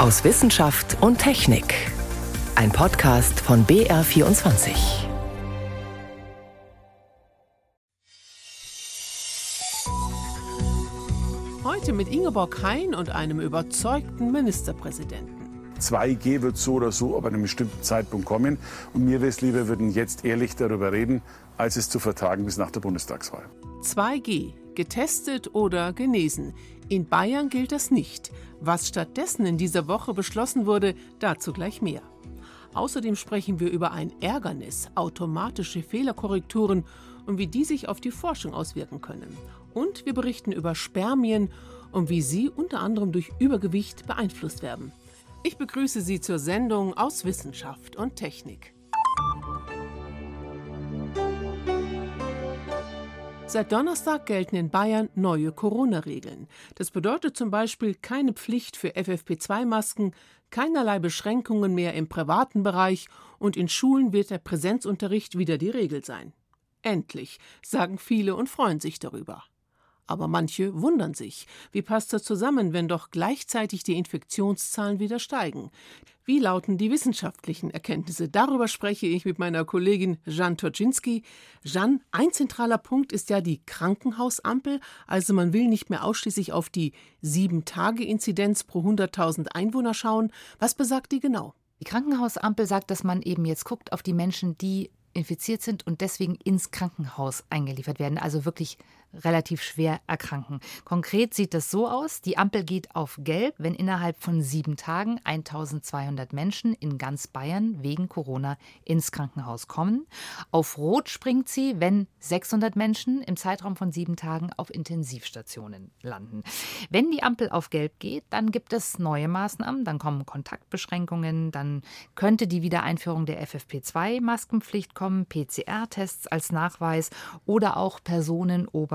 aus Wissenschaft und Technik. Ein Podcast von BR24. Heute mit Ingeborg Hein und einem überzeugten Ministerpräsidenten. 2G wird so oder so ab einem bestimmten Zeitpunkt kommen. Und mir wäre es lieber, wir würden jetzt ehrlich darüber reden, als es zu vertagen bis nach der Bundestagswahl. 2G, getestet oder genesen. In Bayern gilt das nicht. Was stattdessen in dieser Woche beschlossen wurde, dazu gleich mehr. Außerdem sprechen wir über ein Ärgernis, automatische Fehlerkorrekturen und wie die sich auf die Forschung auswirken können. Und wir berichten über Spermien und wie sie unter anderem durch Übergewicht beeinflusst werden. Ich begrüße Sie zur Sendung aus Wissenschaft und Technik. Seit Donnerstag gelten in Bayern neue Corona-Regeln. Das bedeutet zum Beispiel keine Pflicht für FFP2-Masken, keinerlei Beschränkungen mehr im privaten Bereich und in Schulen wird der Präsenzunterricht wieder die Regel sein. Endlich, sagen viele und freuen sich darüber. Aber manche wundern sich. Wie passt das zusammen, wenn doch gleichzeitig die Infektionszahlen wieder steigen? Wie lauten die wissenschaftlichen Erkenntnisse? Darüber spreche ich mit meiner Kollegin Jan Toczynski. Jan, ein zentraler Punkt ist ja die Krankenhausampel. Also man will nicht mehr ausschließlich auf die Sieben-Tage-Inzidenz pro 100.000 Einwohner schauen. Was besagt die genau? Die Krankenhausampel sagt, dass man eben jetzt guckt auf die Menschen, die infiziert sind und deswegen ins Krankenhaus eingeliefert werden, also wirklich relativ schwer erkranken. Konkret sieht das so aus, die Ampel geht auf Gelb, wenn innerhalb von sieben Tagen 1200 Menschen in ganz Bayern wegen Corona ins Krankenhaus kommen. Auf Rot springt sie, wenn 600 Menschen im Zeitraum von sieben Tagen auf Intensivstationen landen. Wenn die Ampel auf Gelb geht, dann gibt es neue Maßnahmen, dann kommen Kontaktbeschränkungen, dann könnte die Wiedereinführung der FFP2-Maskenpflicht kommen, PCR-Tests als Nachweis oder auch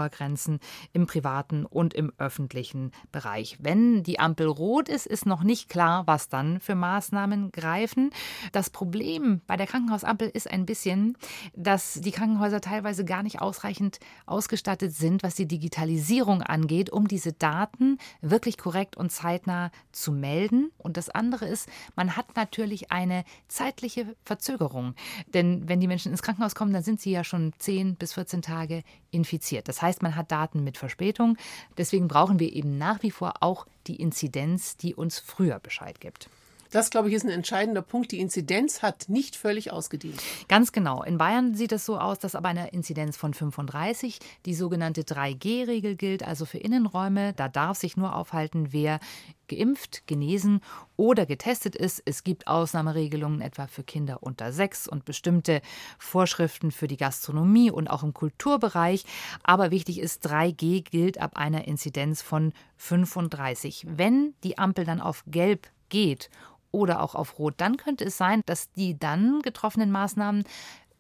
Personenobergrenzen im privaten und im öffentlichen Bereich. Wenn die Ampel rot ist, ist noch nicht klar, was dann für Maßnahmen greifen. Das Problem bei der Krankenhausampel ist ein bisschen, dass die Krankenhäuser teilweise gar nicht ausreichend ausgestattet sind, was die Digitalisierung angeht, um diese Daten wirklich korrekt und zeitnah zu melden. Und das andere ist, man hat natürlich eine zeitliche Verzögerung. Denn wenn die Menschen ins Krankenhaus kommen, dann sind sie ja schon 10 bis 14 Tage infiziert. Das heißt, man hat Daten mit Verspätung. Deswegen brauchen wir eben nach wie vor auch die Inzidenz, die uns früher Bescheid gibt. Das, glaube ich, ist ein entscheidender Punkt. Die Inzidenz hat nicht völlig ausgedient. Ganz genau. In Bayern sieht es so aus, dass aber eine Inzidenz von 35 die sogenannte 3G-Regel gilt, also für Innenräume. Da darf sich nur aufhalten, wer geimpft, genesen oder getestet ist. Es gibt Ausnahmeregelungen etwa für Kinder unter sechs und bestimmte Vorschriften für die Gastronomie und auch im Kulturbereich. Aber wichtig ist, 3G gilt ab einer Inzidenz von 35. Wenn die Ampel dann auf Gelb geht oder auch auf Rot, dann könnte es sein, dass die dann getroffenen Maßnahmen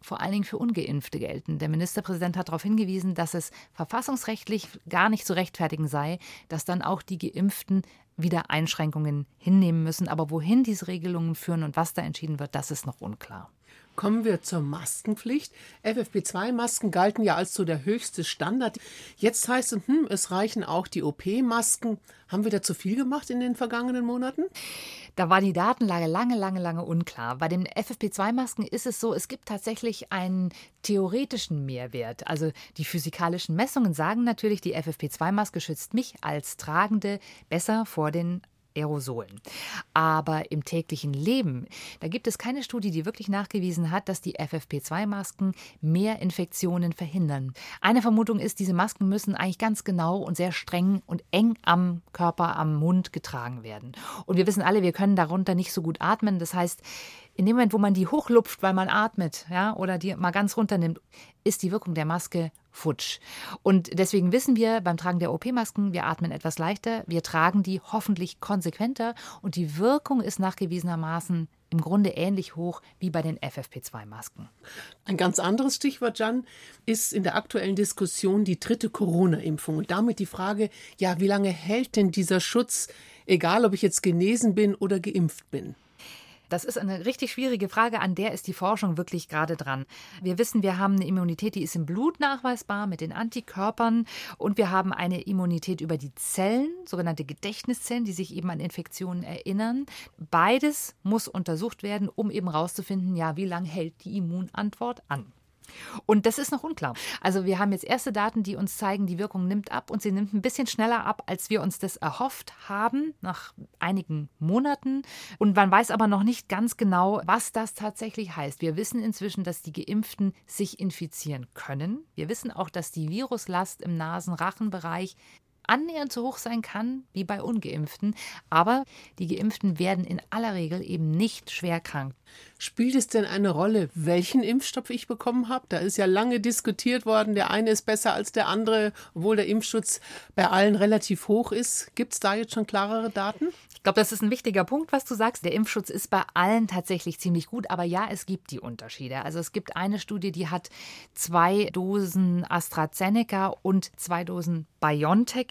vor allen Dingen für ungeimpfte gelten. Der Ministerpräsident hat darauf hingewiesen, dass es verfassungsrechtlich gar nicht zu rechtfertigen sei, dass dann auch die geimpften wieder Einschränkungen hinnehmen müssen. Aber wohin diese Regelungen führen und was da entschieden wird, das ist noch unklar. Kommen wir zur Maskenpflicht. FFP2-Masken galten ja als so der höchste Standard. Jetzt heißt es, hm, es reichen auch die OP-Masken. Haben wir da zu viel gemacht in den vergangenen Monaten? Da war die Datenlage lange, lange, lange unklar. Bei den FFP2-Masken ist es so, es gibt tatsächlich einen theoretischen Mehrwert. Also die physikalischen Messungen sagen natürlich, die FFP2-Maske schützt mich als Tragende besser vor den Aerosolen. Aber im täglichen Leben, da gibt es keine Studie, die wirklich nachgewiesen hat, dass die FFP2-Masken mehr Infektionen verhindern. Eine Vermutung ist, diese Masken müssen eigentlich ganz genau und sehr streng und eng am Körper, am Mund getragen werden. Und wir wissen alle, wir können darunter nicht so gut atmen. Das heißt, in dem Moment, wo man die hochlupft, weil man atmet, ja, oder die mal ganz runternimmt, ist die Wirkung der Maske futsch. Und deswegen wissen wir beim Tragen der OP-Masken, wir atmen etwas leichter, wir tragen die hoffentlich konsequenter und die Wirkung ist nachgewiesenermaßen im Grunde ähnlich hoch wie bei den FFP2-Masken. Ein ganz anderes Stichwort, Jan, ist in der aktuellen Diskussion die dritte Corona-Impfung und damit die Frage, ja, wie lange hält denn dieser Schutz, egal ob ich jetzt genesen bin oder geimpft bin? Das ist eine richtig schwierige Frage, an der ist die Forschung wirklich gerade dran. Wir wissen, wir haben eine Immunität, die ist im Blut nachweisbar mit den Antikörpern und wir haben eine Immunität über die Zellen, sogenannte Gedächtniszellen, die sich eben an Infektionen erinnern. Beides muss untersucht werden, um eben herauszufinden, ja, wie lange hält die Immunantwort an. Und das ist noch unklar. Also wir haben jetzt erste Daten, die uns zeigen, die Wirkung nimmt ab und sie nimmt ein bisschen schneller ab, als wir uns das erhofft haben, nach einigen Monaten. Und man weiß aber noch nicht ganz genau, was das tatsächlich heißt. Wir wissen inzwischen, dass die Geimpften sich infizieren können. Wir wissen auch, dass die Viruslast im Nasen-Rachenbereich annähernd so hoch sein kann wie bei ungeimpften, aber die geimpften werden in aller Regel eben nicht schwer krank. Spielt es denn eine Rolle, welchen Impfstoff ich bekommen habe? Da ist ja lange diskutiert worden, der eine ist besser als der andere, obwohl der Impfschutz bei allen relativ hoch ist. Gibt es da jetzt schon klarere Daten? Ich glaube, das ist ein wichtiger Punkt, was du sagst. Der Impfschutz ist bei allen tatsächlich ziemlich gut, aber ja, es gibt die Unterschiede. Also es gibt eine Studie, die hat zwei Dosen AstraZeneca und zwei Dosen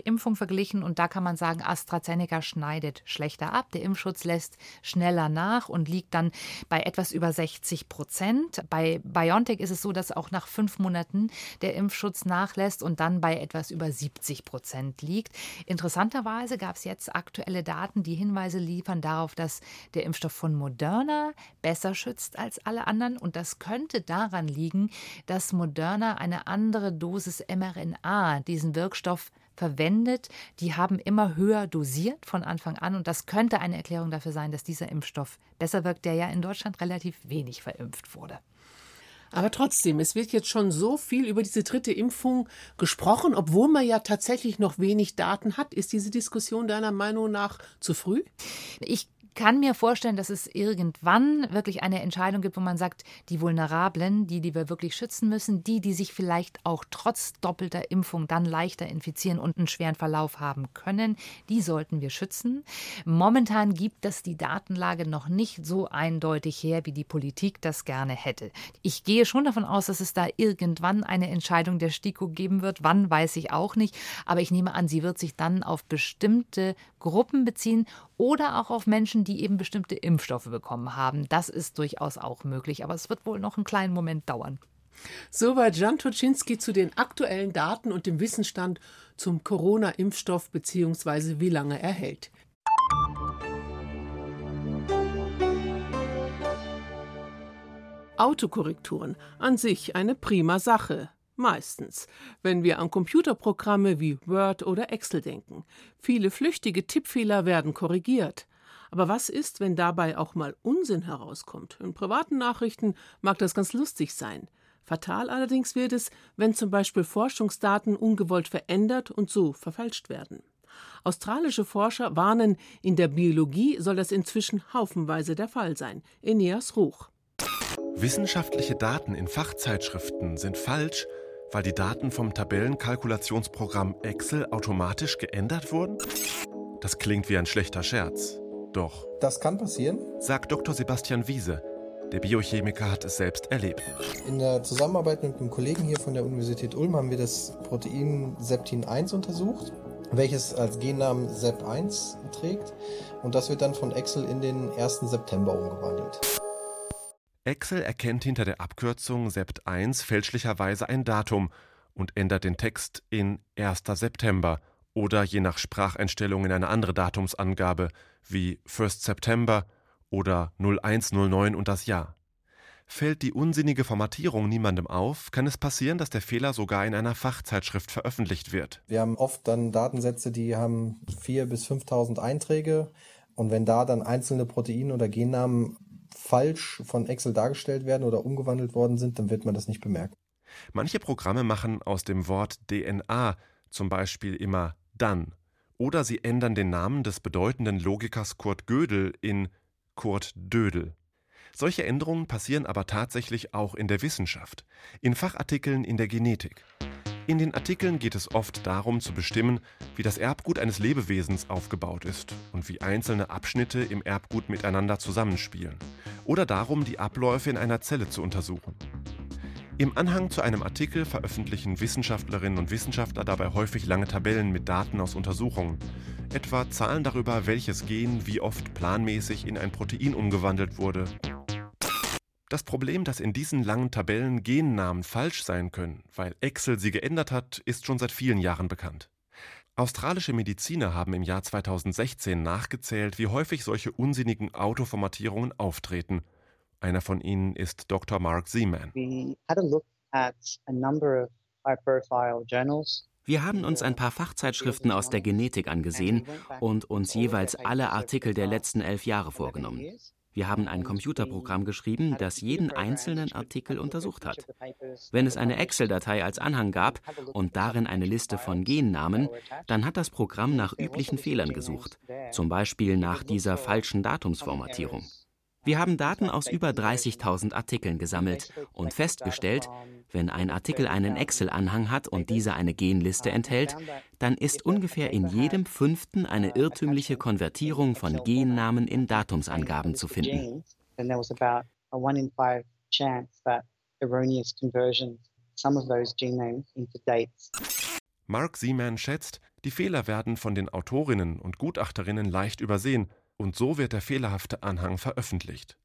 BioNTech-Impfung verglichen und da kann man sagen, AstraZeneca schneidet schlechter ab. Der Impfschutz lässt schneller nach und liegt dann bei etwas über 60 Prozent. Bei BioNTech ist es so, dass auch nach fünf Monaten der Impfschutz nachlässt und dann bei etwas über 70 Prozent liegt. Interessanterweise gab es jetzt aktuelle Daten, die Hinweise liefern darauf, dass der Impfstoff von Moderna besser schützt als alle anderen. Und das könnte daran liegen, dass Moderna eine andere Dosis mRNA, diesen Wirkstoff, verwendet, die haben immer höher dosiert von Anfang an. Und das könnte eine Erklärung dafür sein, dass dieser Impfstoff besser wirkt, der ja in Deutschland relativ wenig verimpft wurde. Aber trotzdem, es wird jetzt schon so viel über diese dritte Impfung gesprochen, obwohl man ja tatsächlich noch wenig Daten hat. Ist diese Diskussion deiner Meinung nach zu früh? Ich kann mir vorstellen, dass es irgendwann wirklich eine Entscheidung gibt, wo man sagt, die Vulnerablen, die, die wir wirklich schützen müssen, die, die sich vielleicht auch trotz doppelter Impfung dann leichter infizieren und einen schweren Verlauf haben können, die sollten wir schützen. Momentan gibt es die Datenlage noch nicht so eindeutig her, wie die Politik das gerne hätte. Ich gehe schon davon aus, dass es da irgendwann eine Entscheidung der STIKO geben wird. Wann, weiß ich auch nicht. Aber ich nehme an, sie wird sich dann auf bestimmte Gruppen beziehen oder auch auf Menschen, die eben bestimmte Impfstoffe bekommen haben. Das ist durchaus auch möglich, aber es wird wohl noch einen kleinen Moment dauern. Soweit Jan Toczynski zu den aktuellen Daten und dem Wissensstand zum Corona-Impfstoff bzw. wie lange er hält. Autokorrekturen an sich eine prima Sache. Meistens, wenn wir an Computerprogramme wie Word oder Excel denken. Viele flüchtige Tippfehler werden korrigiert. Aber was ist, wenn dabei auch mal Unsinn herauskommt? In privaten Nachrichten mag das ganz lustig sein. Fatal allerdings wird es, wenn zum Beispiel Forschungsdaten ungewollt verändert und so verfälscht werden. Australische Forscher warnen, in der Biologie soll das inzwischen haufenweise der Fall sein. Eneas Ruch. Wissenschaftliche Daten in Fachzeitschriften sind falsch, weil die Daten vom Tabellenkalkulationsprogramm Excel automatisch geändert wurden? Das klingt wie ein schlechter Scherz. Doch. Das kann passieren, sagt Dr. Sebastian Wiese. Der Biochemiker hat es selbst erlebt. In der Zusammenarbeit mit einem Kollegen hier von der Universität Ulm haben wir das Protein Septin 1 untersucht, welches als Gennamen SEP1 trägt. Und das wird dann von Excel in den 1. September umgewandelt. Excel erkennt hinter der Abkürzung Sept1 fälschlicherweise ein Datum und ändert den Text in 1. September oder je nach Spracheinstellung in eine andere Datumsangabe wie 1. September oder 0109 und das Jahr. Fällt die unsinnige Formatierung niemandem auf, kann es passieren, dass der Fehler sogar in einer Fachzeitschrift veröffentlicht wird. Wir haben oft dann Datensätze, die haben 4.000 bis 5.000 Einträge. Und wenn da dann einzelne Protein- oder Gennamen falsch von Excel dargestellt werden oder umgewandelt worden sind, dann wird man das nicht bemerken. Manche Programme machen aus dem Wort DNA zum Beispiel immer dann. Oder sie ändern den Namen des bedeutenden Logikers Kurt Gödel in Kurt Dödel. Solche Änderungen passieren aber tatsächlich auch in der Wissenschaft, in Fachartikeln in der Genetik. In den Artikeln geht es oft darum zu bestimmen, wie das Erbgut eines Lebewesens aufgebaut ist und wie einzelne Abschnitte im Erbgut miteinander zusammenspielen. Oder darum, die Abläufe in einer Zelle zu untersuchen. Im Anhang zu einem Artikel veröffentlichen Wissenschaftlerinnen und Wissenschaftler dabei häufig lange Tabellen mit Daten aus Untersuchungen, etwa Zahlen darüber, welches Gen wie oft planmäßig in ein Protein umgewandelt wurde. Das Problem, dass in diesen langen Tabellen Gennamen falsch sein können, weil Excel sie geändert hat, ist schon seit vielen Jahren bekannt. Australische Mediziner haben im Jahr 2016 nachgezählt, wie häufig solche unsinnigen Autoformatierungen auftreten einer von ihnen ist Dr. Mark Seaman. Wir haben uns ein paar Fachzeitschriften aus der Genetik angesehen und uns jeweils alle Artikel der letzten elf Jahre vorgenommen. Wir haben ein Computerprogramm geschrieben, das jeden einzelnen Artikel untersucht hat. Wenn es eine Excel-Datei als Anhang gab und darin eine Liste von Gennamen, dann hat das Programm nach üblichen Fehlern gesucht, zum Beispiel nach dieser falschen Datumsformatierung. Wir haben Daten aus über 30.000 Artikeln gesammelt und festgestellt, wenn ein Artikel einen Excel-Anhang hat und dieser eine Genliste enthält, dann ist ungefähr in jedem fünften eine irrtümliche Konvertierung von Gennamen in Datumsangaben zu finden. Mark Seaman schätzt, die Fehler werden von den Autorinnen und Gutachterinnen leicht übersehen und so wird der fehlerhafte Anhang veröffentlicht.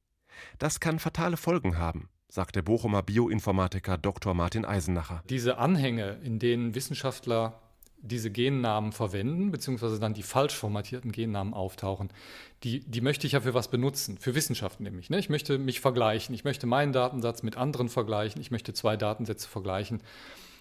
Das kann fatale Folgen haben, sagt der Bochumer Bioinformatiker Dr. Martin Eisenacher. Diese Anhänge, in denen Wissenschaftler diese Gennamen verwenden, beziehungsweise dann die falsch formatierten Gennamen auftauchen, die, die möchte ich ja für was benutzen, für Wissenschaft nämlich. Ne? Ich möchte mich vergleichen, ich möchte meinen Datensatz mit anderen vergleichen, ich möchte zwei Datensätze vergleichen.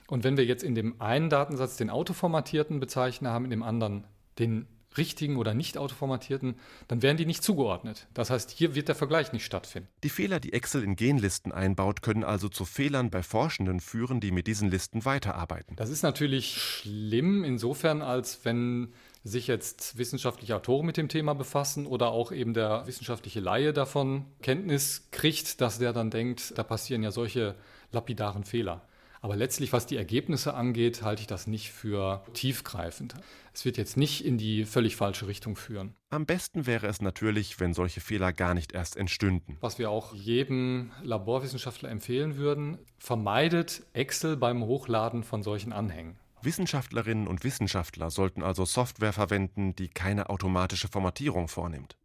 Und wenn wir jetzt in dem einen Datensatz den autoformatierten bezeichnet haben, in dem anderen den richtigen oder nicht autoformatierten, dann werden die nicht zugeordnet. Das heißt, hier wird der Vergleich nicht stattfinden. Die Fehler, die Excel in Genlisten einbaut, können also zu Fehlern bei Forschenden führen, die mit diesen Listen weiterarbeiten. Das ist natürlich schlimm insofern, als wenn sich jetzt wissenschaftliche Autoren mit dem Thema befassen oder auch eben der wissenschaftliche Laie davon Kenntnis kriegt, dass der dann denkt, da passieren ja solche lapidaren Fehler. Aber letztlich, was die Ergebnisse angeht, halte ich das nicht für tiefgreifend. Es wird jetzt nicht in die völlig falsche Richtung führen. Am besten wäre es natürlich, wenn solche Fehler gar nicht erst entstünden. Was wir auch jedem Laborwissenschaftler empfehlen würden, vermeidet Excel beim Hochladen von solchen Anhängen. Wissenschaftlerinnen und Wissenschaftler sollten also Software verwenden, die keine automatische Formatierung vornimmt.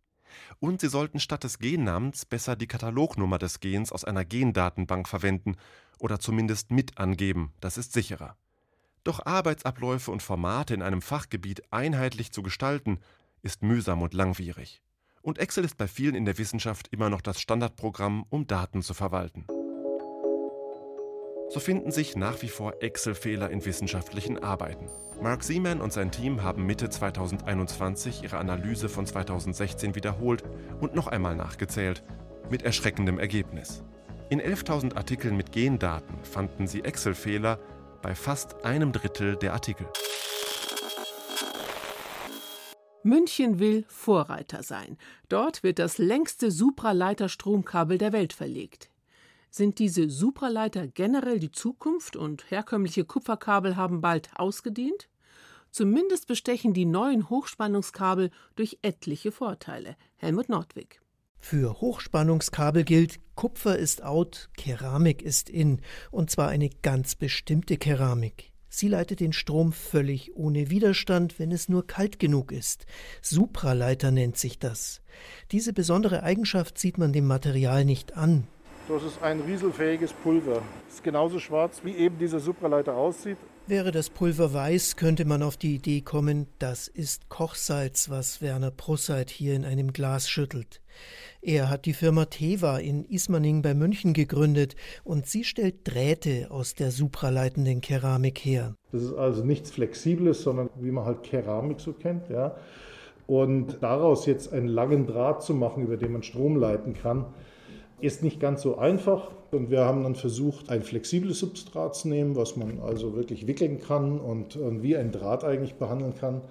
Und sie sollten statt des Gennamens besser die Katalognummer des Gens aus einer Gendatenbank verwenden oder zumindest mit angeben, das ist sicherer. Doch Arbeitsabläufe und Formate in einem Fachgebiet einheitlich zu gestalten, ist mühsam und langwierig. Und Excel ist bei vielen in der Wissenschaft immer noch das Standardprogramm, um Daten zu verwalten. So finden sich nach wie vor Excel-Fehler in wissenschaftlichen Arbeiten. Mark Seaman und sein Team haben Mitte 2021 ihre Analyse von 2016 wiederholt und noch einmal nachgezählt, mit erschreckendem Ergebnis. In 11.000 Artikeln mit Gendaten fanden sie Excel-Fehler bei fast einem Drittel der Artikel. München will Vorreiter sein. Dort wird das längste Supraleiterstromkabel der Welt verlegt. Sind diese Supraleiter generell die Zukunft und herkömmliche Kupferkabel haben bald ausgedient? Zumindest bestechen die neuen Hochspannungskabel durch etliche Vorteile. Helmut Nordwig. Für Hochspannungskabel gilt, Kupfer ist out, Keramik ist in, und zwar eine ganz bestimmte Keramik. Sie leitet den Strom völlig ohne Widerstand, wenn es nur kalt genug ist. Supraleiter nennt sich das. Diese besondere Eigenschaft sieht man dem Material nicht an. Das ist ein rieselfähiges Pulver. Es ist genauso schwarz, wie eben dieser Supraleiter aussieht. Wäre das Pulver weiß, könnte man auf die Idee kommen, das ist Kochsalz, was Werner Prusseit hier in einem Glas schüttelt. Er hat die Firma Teva in Ismaning bei München gegründet und sie stellt Drähte aus der supraleitenden Keramik her. Das ist also nichts Flexibles, sondern wie man halt Keramik so kennt, ja. Und daraus jetzt einen langen Draht zu machen, über den man Strom leiten kann, ist nicht ganz so einfach. Und wir haben dann versucht, ein flexibles Substrat zu nehmen, was man also wirklich wickeln kann und, wie ein Draht eigentlich behandeln kann.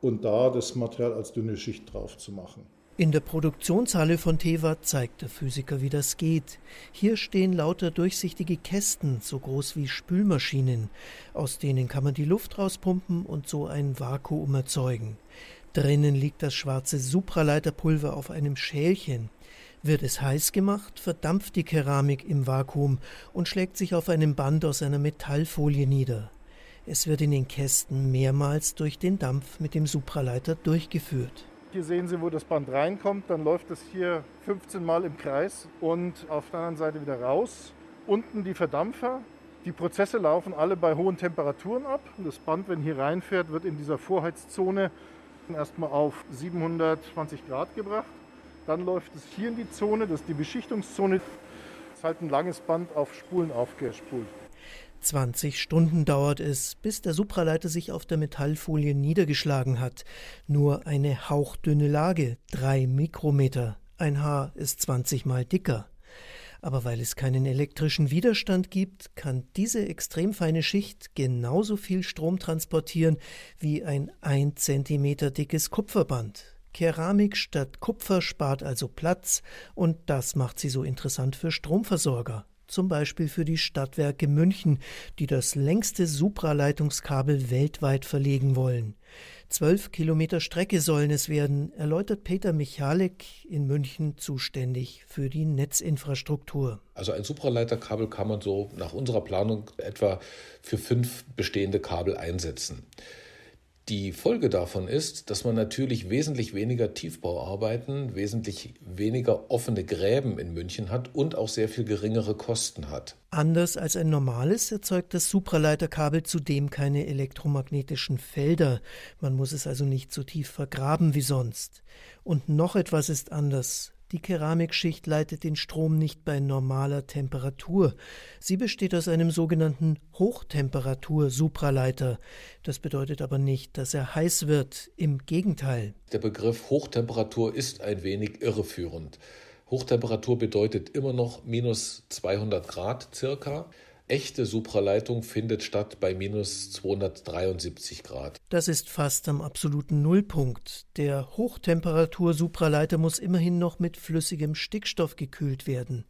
Und da das Material als dünne Schicht drauf zu machen. In der Produktionshalle von Teva zeigt der Physiker, wie das geht. Hier stehen lauter durchsichtige Kästen, so groß wie Spülmaschinen. Aus denen kann man die Luft rauspumpen und so ein Vakuum erzeugen. Drinnen liegt das schwarze Supraleiterpulver auf einem Schälchen. Wird es heiß gemacht, verdampft die Keramik im Vakuum und schlägt sich auf einem Band aus einer Metallfolie nieder. Es wird in den Kästen mehrmals durch den Dampf mit dem Supraleiter durchgeführt. Hier sehen Sie, wo das Band reinkommt. Dann läuft es hier 15 Mal im Kreis und auf der anderen Seite wieder raus. Unten die Verdampfer. Die Prozesse laufen alle bei hohen Temperaturen ab. Das Band, wenn hier reinfährt, wird in dieser Vorheizzone erstmal auf 720 Grad gebracht. Dann läuft es hier in die Zone, das ist die Beschichtungszone. Das ist halt ein langes Band auf Spulen aufgespult. 20 Stunden dauert es, bis der Supraleiter sich auf der Metallfolie niedergeschlagen hat. Nur eine hauchdünne Lage, drei Mikrometer. Ein Haar ist 20 mal dicker. Aber weil es keinen elektrischen Widerstand gibt, kann diese extrem feine Schicht genauso viel Strom transportieren wie ein 1 cm dickes Kupferband. Keramik statt Kupfer spart also Platz und das macht sie so interessant für Stromversorger zum Beispiel für die Stadtwerke München, die das längste Supraleitungskabel weltweit verlegen wollen. Zwölf Kilometer Strecke sollen es werden, erläutert Peter Michalek in München zuständig für die Netzinfrastruktur. Also ein Supraleiterkabel kann man so nach unserer Planung etwa für fünf bestehende Kabel einsetzen. Die Folge davon ist, dass man natürlich wesentlich weniger Tiefbauarbeiten, wesentlich weniger offene Gräben in München hat und auch sehr viel geringere Kosten hat. Anders als ein normales erzeugt das Supraleiterkabel zudem keine elektromagnetischen Felder. Man muss es also nicht so tief vergraben wie sonst. Und noch etwas ist anders. Die Keramikschicht leitet den Strom nicht bei normaler Temperatur. Sie besteht aus einem sogenannten Hochtemperatur-Supraleiter. Das bedeutet aber nicht, dass er heiß wird. Im Gegenteil. Der Begriff Hochtemperatur ist ein wenig irreführend. Hochtemperatur bedeutet immer noch minus 200 Grad circa. Echte Supraleitung findet statt bei minus 273 Grad. Das ist fast am absoluten Nullpunkt. Der Hochtemperatur-Supraleiter muss immerhin noch mit flüssigem Stickstoff gekühlt werden.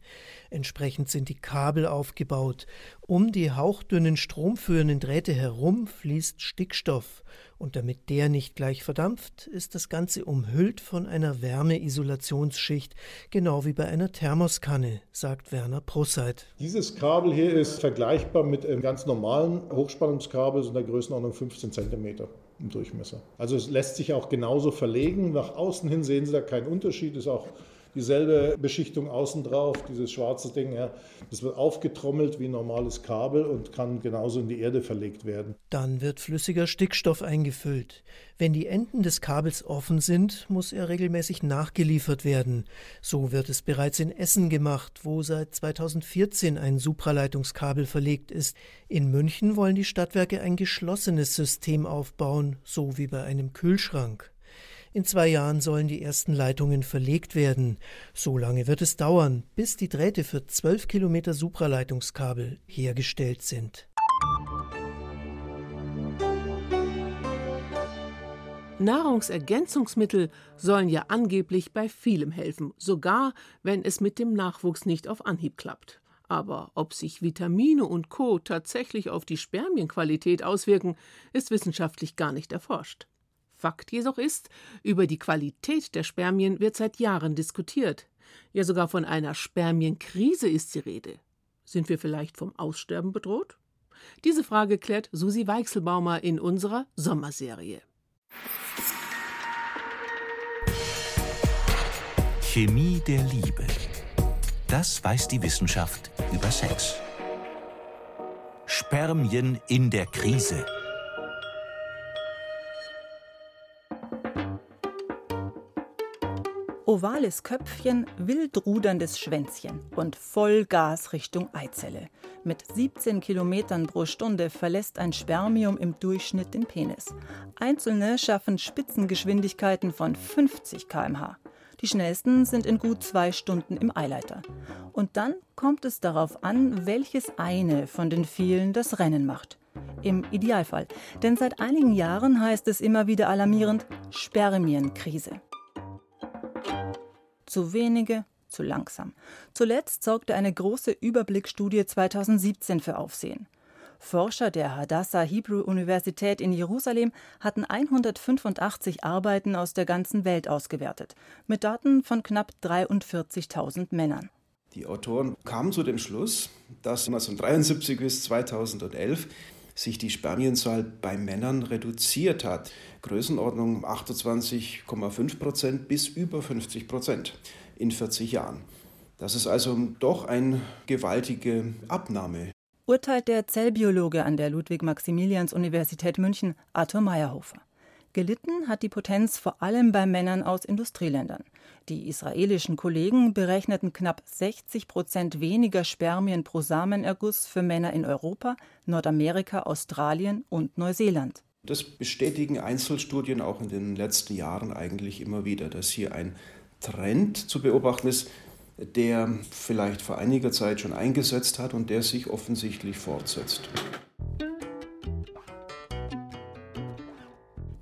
Entsprechend sind die Kabel aufgebaut. Um die hauchdünnen stromführenden Drähte herum fließt Stickstoff. Und damit der nicht gleich verdampft, ist das Ganze umhüllt von einer Wärmeisolationsschicht, genau wie bei einer Thermoskanne, sagt Werner Prusseit. Dieses Kabel hier ist vergleichbar mit einem ganz normalen Hochspannungskabel, so in der Größenordnung 15 cm im Durchmesser. Also es lässt sich auch genauso verlegen. Nach außen hin sehen Sie da keinen Unterschied, ist auch dieselbe Beschichtung außen drauf, dieses schwarze Ding. Ja, das wird aufgetrommelt wie ein normales Kabel und kann genauso in die Erde verlegt werden. Dann wird flüssiger Stickstoff eingefüllt. Wenn die Enden des Kabels offen sind, muss er regelmäßig nachgeliefert werden. So wird es bereits in Essen gemacht, wo seit 2014 ein Supraleitungskabel verlegt ist. In München wollen die Stadtwerke ein geschlossenes System aufbauen, so wie bei einem Kühlschrank. In zwei Jahren sollen die ersten Leitungen verlegt werden. So lange wird es dauern, bis die Drähte für zwölf Kilometer Supraleitungskabel hergestellt sind. Nahrungsergänzungsmittel sollen ja angeblich bei vielem helfen, sogar wenn es mit dem Nachwuchs nicht auf Anhieb klappt. Aber ob sich Vitamine und Co. tatsächlich auf die Spermienqualität auswirken, ist wissenschaftlich gar nicht erforscht. Fakt jedoch ist, über die Qualität der Spermien wird seit Jahren diskutiert. Ja, sogar von einer Spermienkrise ist die Rede. Sind wir vielleicht vom Aussterben bedroht? Diese Frage klärt Susi Weichselbaumer in unserer Sommerserie. Chemie der Liebe. Das weiß die Wissenschaft über Sex. Spermien in der Krise. Ovales Köpfchen, wild ruderndes Schwänzchen und Vollgas Richtung Eizelle. Mit 17 Kilometern pro Stunde verlässt ein Spermium im Durchschnitt den Penis. Einzelne schaffen Spitzengeschwindigkeiten von 50 km/h. Die schnellsten sind in gut zwei Stunden im Eileiter. Und dann kommt es darauf an, welches eine von den vielen das Rennen macht. Im Idealfall. Denn seit einigen Jahren heißt es immer wieder alarmierend Spermienkrise. Zu wenige, zu langsam. Zuletzt sorgte eine große Überblicksstudie 2017 für Aufsehen. Forscher der Hadassah Hebrew Universität in Jerusalem hatten 185 Arbeiten aus der ganzen Welt ausgewertet, mit Daten von knapp 43.000 Männern. Die Autoren kamen zu dem Schluss, dass 1973 bis 2011 sich die Spermienzahl bei Männern reduziert hat. Größenordnung 28,5 Prozent bis über 50 Prozent in 40 Jahren. Das ist also doch eine gewaltige Abnahme. Urteilt der Zellbiologe an der Ludwig-Maximilians-Universität München, Arthur Meyerhofer. Gelitten hat die Potenz vor allem bei Männern aus Industrieländern. Die israelischen Kollegen berechneten knapp 60 Prozent weniger Spermien pro Samenerguss für Männer in Europa, Nordamerika, Australien und Neuseeland. Das bestätigen Einzelstudien auch in den letzten Jahren eigentlich immer wieder, dass hier ein Trend zu beobachten ist, der vielleicht vor einiger Zeit schon eingesetzt hat und der sich offensichtlich fortsetzt.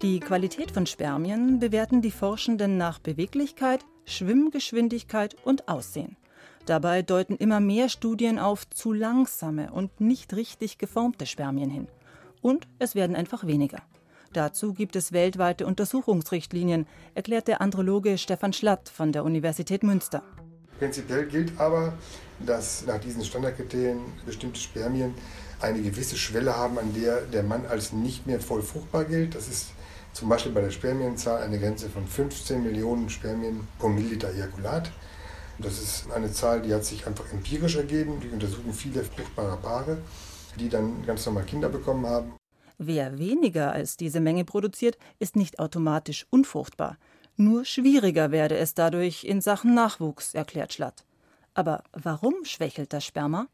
Die Qualität von Spermien bewerten die Forschenden nach Beweglichkeit, Schwimmgeschwindigkeit und Aussehen. Dabei deuten immer mehr Studien auf zu langsame und nicht richtig geformte Spermien hin. Und es werden einfach weniger. Dazu gibt es weltweite Untersuchungsrichtlinien, erklärt der Androloge Stefan Schlatt von der Universität Münster. Prinzipiell gilt aber, dass nach diesen Standardkriterien bestimmte Spermien eine gewisse Schwelle haben, an der der Mann als nicht mehr voll fruchtbar gilt. Das ist zum Beispiel bei der Spermienzahl eine Grenze von 15 Millionen Spermien pro Milliliter Ejakulat. Das ist eine Zahl, die hat sich einfach empirisch ergeben. Die untersuchen viele fruchtbare Paare, die dann ganz normal Kinder bekommen haben. Wer weniger als diese Menge produziert, ist nicht automatisch unfruchtbar. Nur schwieriger werde es dadurch in Sachen Nachwuchs, erklärt Schlatt. Aber warum schwächelt das Sperma?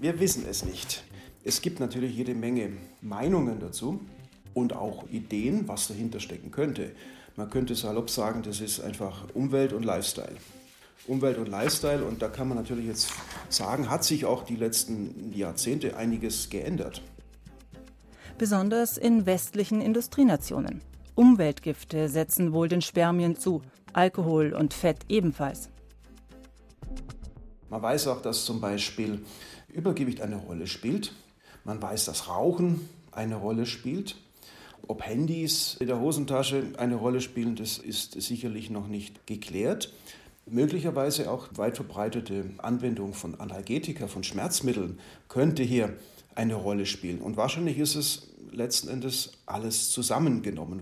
Wir wissen es nicht. Es gibt natürlich jede Menge Meinungen dazu und auch Ideen, was dahinter stecken könnte. Man könnte salopp sagen, das ist einfach Umwelt und Lifestyle. Umwelt und Lifestyle, und da kann man natürlich jetzt sagen, hat sich auch die letzten Jahrzehnte einiges geändert. Besonders in westlichen Industrienationen. Umweltgifte setzen wohl den Spermien zu, Alkohol und Fett ebenfalls. Man weiß auch, dass zum Beispiel Übergewicht eine Rolle spielt. Man weiß, dass Rauchen eine Rolle spielt. Ob Handys in der Hosentasche eine Rolle spielen, das ist sicherlich noch nicht geklärt. Möglicherweise auch weit verbreitete Anwendung von Analgetika, von Schmerzmitteln könnte hier eine Rolle spielen. Und wahrscheinlich ist es letzten Endes alles zusammengenommen.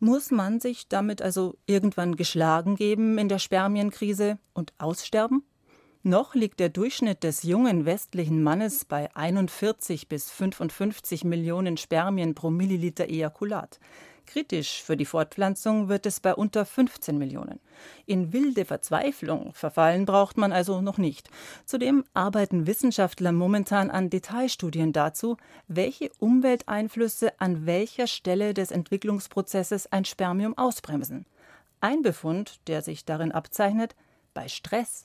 Muss man sich damit also irgendwann geschlagen geben in der Spermienkrise und aussterben? Noch liegt der Durchschnitt des jungen westlichen Mannes bei 41 bis 55 Millionen Spermien pro Milliliter Ejakulat. Kritisch für die Fortpflanzung wird es bei unter 15 Millionen. In wilde Verzweiflung verfallen braucht man also noch nicht. Zudem arbeiten Wissenschaftler momentan an Detailstudien dazu, welche Umwelteinflüsse an welcher Stelle des Entwicklungsprozesses ein Spermium ausbremsen. Ein Befund, der sich darin abzeichnet, bei Stress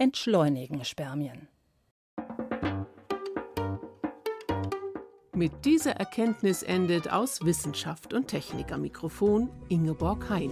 entschleunigen Spermien. Mit dieser Erkenntnis endet aus Wissenschaft und Technik am Mikrofon Ingeborg Hein.